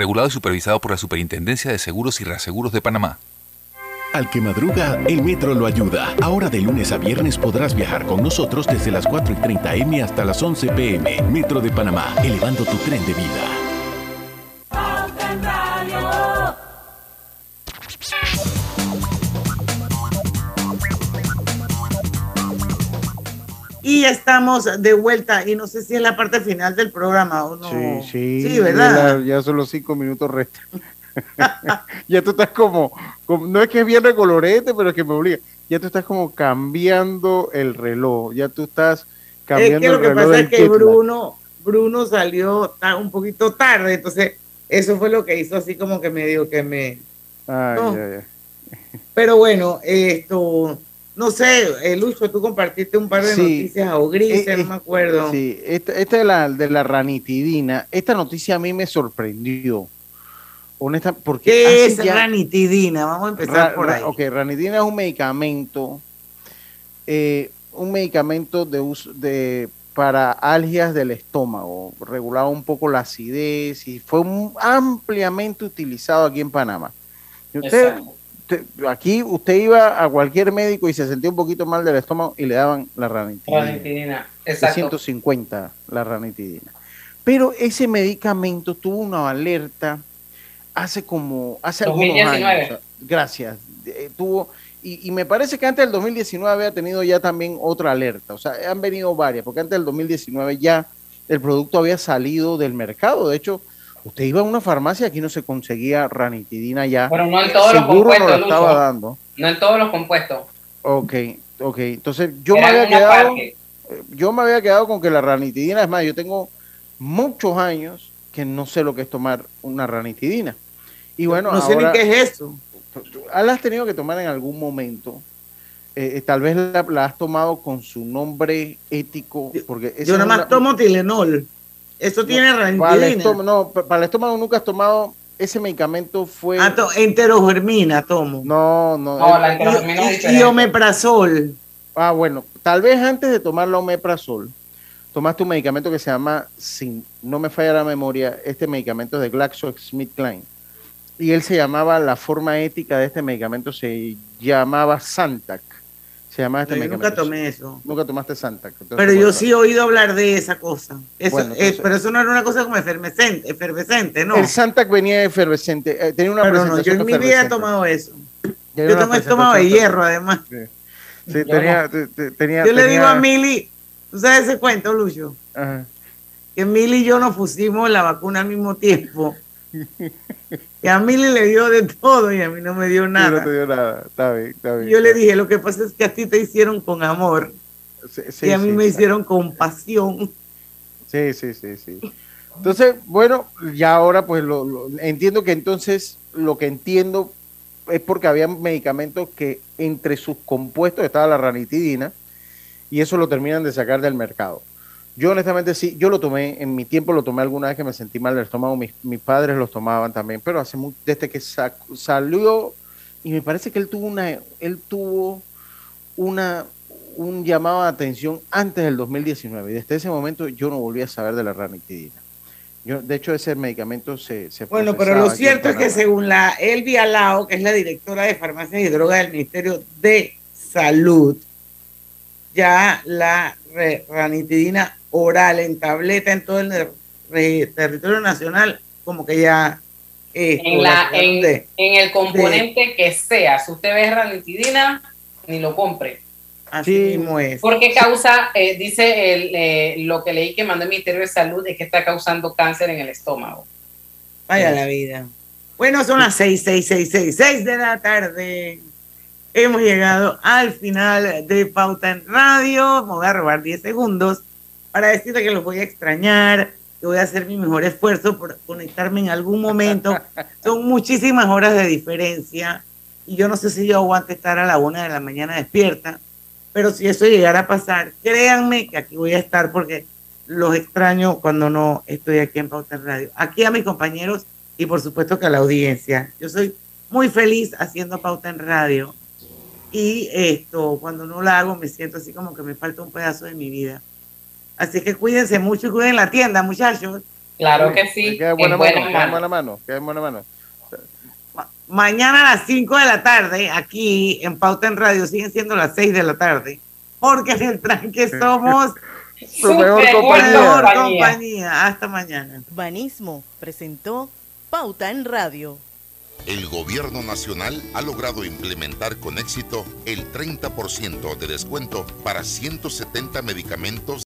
Regulado y supervisado por la Superintendencia de Seguros y Reaseguros de Panamá. Al que madruga, el metro lo ayuda. Ahora de lunes a viernes podrás viajar con nosotros desde las 4 y 30 M hasta las 11 PM. Metro de Panamá, elevando tu tren de vida. Y ya estamos de vuelta, y no sé si es la parte final del programa o no. Sí, sí. Sí, ¿verdad? Ya, ya solo cinco minutos restan. [LAUGHS] ya tú estás como, como- no es que es bien recolorete, pero es que me obliga. Ya tú estás como cambiando el reloj. Ya tú estás cambiando Es que lo el que reloj pasa del es que. Bruno, Bruno salió un poquito tarde, entonces eso fue lo que hizo así como que que me... Ay, no. ay, ay. Pero bueno, esto, no sé, eh, Lucho, tú compartiste un par de Sí. noticias o grises, Eh, no me acuerdo. Sí, esta, esta de, la, de la ranitidina, esta noticia a mí me sorprendió. Honesta, porque ¿Qué es ya- ranitidina? Vamos a empezar Ra- por ra- ahí. Ok, ranitidina es un medicamento, eh, un medicamento de uso de para algias del estómago, regulaba un poco la acidez y fue un- ampliamente utilizado aquí en Panamá. Y Usted, Exacto. Usted- aquí usted iba a cualquier médico y se sentía un poquito mal del estómago y le daban la ranitidina. Ranitidina, exacto. 150 la ranitidina. Pero ese medicamento tuvo una alerta hace como, hace algunos 2019. años. Gracias. Eh, tuvo, y, y me parece que antes del 2019 había tenido ya también otra alerta. O sea, han venido varias, porque antes del 2019 ya el producto había salido del mercado. De hecho, usted iba a una farmacia, aquí no se conseguía ranitidina ya. Pero no en todos los no compuestos, la estaba Lucho. dando. No en todos los compuestos. Ok, ok. Entonces yo me había quedado, parte. eh, yo me había quedado con que la ranitidina, es más, yo tengo muchos años que no sé lo que es tomar una ranitidina. Y bueno, no sé ahora, ni qué es eso. la has tenido que tomar en algún momento. Eh, eh, tal vez la, la has tomado con su nombre ético, porque Yo nada más tomo Tilenol. Eso tiene para el, ranitidina. estómago, no, pa- para el estómago nunca has tomado ese medicamento fue Ah, to- enterogermina tomo. no, no, No, la enterogermina es Y, omeprazol. Ah, bueno, tal vez antes de tomar la omeprazol, tomaste un medicamento que se llama, si no me falla la memoria, este medicamento es de GlaxoSmithKline. Y él se llamaba, la forma ética de este medicamento se llamaba Santac. Se llamaba este No, yo medicamento. nunca tomé eso. Nunca tomaste Santac. entonces, Pero yo sí he oído hablar de esa cosa. Eso, Bueno, eh, pero eso no era una cosa como efervescente, efervescente ¿no? El Santac venía efervescente, eh, tenía una Pero no, yo en mi vida he tomado eso. Tenía Yo tengo estómago de hierro, además. Sí, tenía, te- te- tenía, Yo le digo a Mili, ¿tú sabes ese cuento, Lucho? Ajá. Que Mili y yo nos pusimos la vacuna al mismo tiempo. [LAUGHS] Y a Mili le dio de todo y a mí no me dio Sí, nada. no te dio nada. Está bien, está bien. Yo le está dije, lo que pasa es que a ti te hicieron con amor Sí, sí, y a mí me hicieron con pasión. Sí, sí, sí, sí. Entonces, bueno, ya ahora pues lo, lo- entiendo que entonces lo que entiendo es porque había medicamentos que entre sus compuestos estaba la ranitidina y eso lo terminan de sacar del mercado. Yo honestamente sí, yo lo tomé, en mi tiempo lo tomé alguna vez que me sentí mal del estómago, mis, mis padres los tomaban también, pero hace mucho, desde que sa- salió, y me parece que él tuvo una, él tuvo una, un llamado de atención antes del 2019, y desde ese momento yo no volví a saber de la ranitidina. Yo, de hecho, ese medicamento se, se Bueno, pero lo cierto es que según la Elvia Lao, que es la directora de farmacias y drogas del Ministerio de Salud, ya la ranitidina oral en tableta en todo el territorio nacional, como que ya en, la, en, el componente que sea. Si usted ve ranitidina, ni lo compre. Así mismo es. Porque causa, eh, dice el, eh, lo que leí que mandó el Ministerio de Salud, es que está causando cáncer en el estómago. Vaya la vida. Bueno, son las seis, seis, seis, seis, seis de la tarde. Hemos llegado al final de Pauta en Radio. Me voy a robar 10 segundos para decirte que los voy a extrañar, que voy a hacer mi mejor esfuerzo por conectarme en algún momento. [LAUGHS] Son muchísimas horas de diferencia y yo no sé si yo aguante estar a la una de la mañana despierta, pero si eso llegara a pasar, créanme que aquí voy a estar porque los extraño cuando no estoy aquí en Pauta en Radio. Aquí a mis compañeros y por supuesto que a la audiencia. Yo soy muy feliz haciendo Pauta en Radio y esto, cuando no lo hago, me siento así como que me falta un pedazo de mi vida. Así que cuídense mucho y cuiden la tienda, muchachos. Claro que sí. Queda buena, mano, queda buena mano, queda buena mano. Mañana a las 5 de la tarde, aquí en Pauta en Radio, siguen siendo las 6 de la tarde, porque en el tranque somos [LAUGHS] su mejor compañía. compañía. Hasta mañana. Banismo presentó Pauta en Radio. El gobierno nacional ha logrado implementar con éxito el 30% de descuento para 170 medicamentos